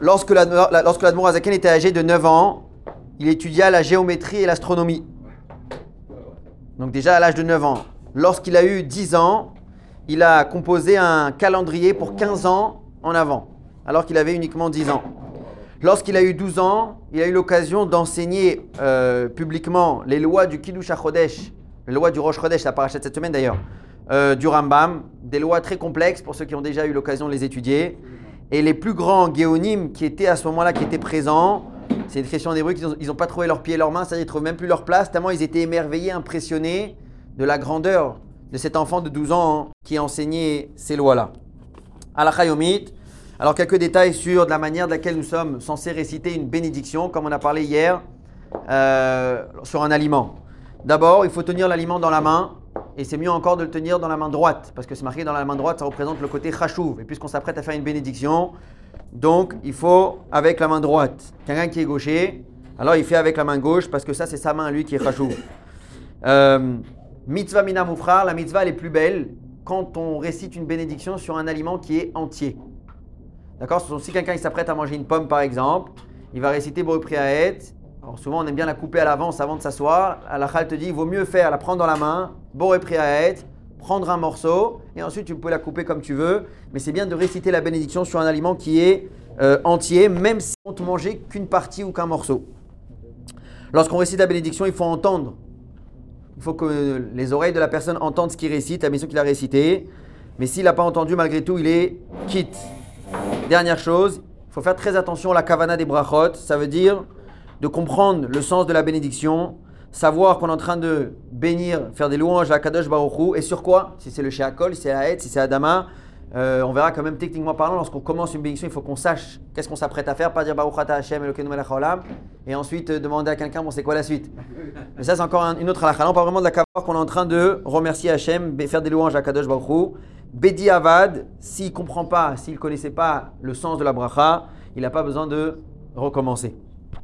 Lorsque l'Admour était âgé de 9 ans, il étudia la géométrie et l'astronomie. Donc déjà à l'âge de 9 ans. Lorsqu'il a eu 10 ans, il a composé un calendrier pour 15 ans en avant, alors qu'il avait uniquement 10 ans. Lorsqu'il a eu 12 ans, il a eu l'occasion d'enseigner euh, publiquement les lois du Kiddush HaChodesh, les lois du Rosh Chodesh, la paracha de cette semaine d'ailleurs, euh, du Rambam, des lois très complexes pour ceux qui ont déjà eu l'occasion de les étudier. Et les plus grands géonymes qui étaient à ce moment-là, qui étaient présents, c'est une question des qu'ils ils n'ont pas trouvé leurs pieds et leurs mains, c'est-à-dire ils ne trouvent même plus leur place, tellement ils étaient émerveillés, impressionnés de la grandeur de cet enfant de 12 ans hein, qui enseignait ces lois-là. Alachayomit. Alors quelques détails sur de la manière de laquelle nous sommes censés réciter une bénédiction, comme on a parlé hier, euh, sur un aliment. D'abord, il faut tenir l'aliment dans la main et c'est mieux encore de le tenir dans la main droite, parce que c'est marqué dans la main droite, ça représente le côté chachouv. Et puisqu'on s'apprête à faire une bénédiction, donc il faut avec la main droite. Quelqu'un qui est gaucher, alors il fait avec la main gauche, parce que ça c'est sa main lui qui est chachouv. Euh, mitzvah mina la mitzvah elle est plus belle quand on récite une bénédiction sur un aliment qui est entier. D'accord? Si quelqu'un s'apprête à manger une pomme par exemple, il va réciter Priaet, souvent, on aime bien la couper à l'avance avant de s'asseoir. La chal te dit, il vaut mieux faire la prendre dans la main, boré être, prendre un morceau, et ensuite tu peux la couper comme tu veux. Mais c'est bien de réciter la bénédiction sur un aliment qui est euh, entier, même si on ne manger qu'une partie ou qu'un morceau. Lorsqu'on récite la bénédiction, il faut entendre. Il faut que les oreilles de la personne entendent ce qu'il récite, la mission qu'il a récité. Mais s'il n'a pas entendu, malgré tout, il est quitte. Dernière chose, il faut faire très attention à la kavana des brachot. Ça veut dire de comprendre le sens de la bénédiction, savoir qu'on est en train de bénir, faire des louanges à Kadosh Baruch et sur quoi Si c'est le Sheakol, si c'est la si c'est Adama, euh, on verra quand même techniquement parlant, lorsqu'on commence une bénédiction, il faut qu'on sache qu'est-ce qu'on s'apprête à faire, pas dire Baruch Ata Hashem et ensuite euh, demander à quelqu'un, bon c'est quoi la suite? Mais ça c'est encore une autre halakha. Non, pas vraiment de la kavar qu'on est en train de remercier Hashem, faire des louanges à Kadosh Baruch Bedi Avad, s'il ne comprend pas, s'il ne connaissait pas le sens de la bracha, il n'a pas besoin de recommencer.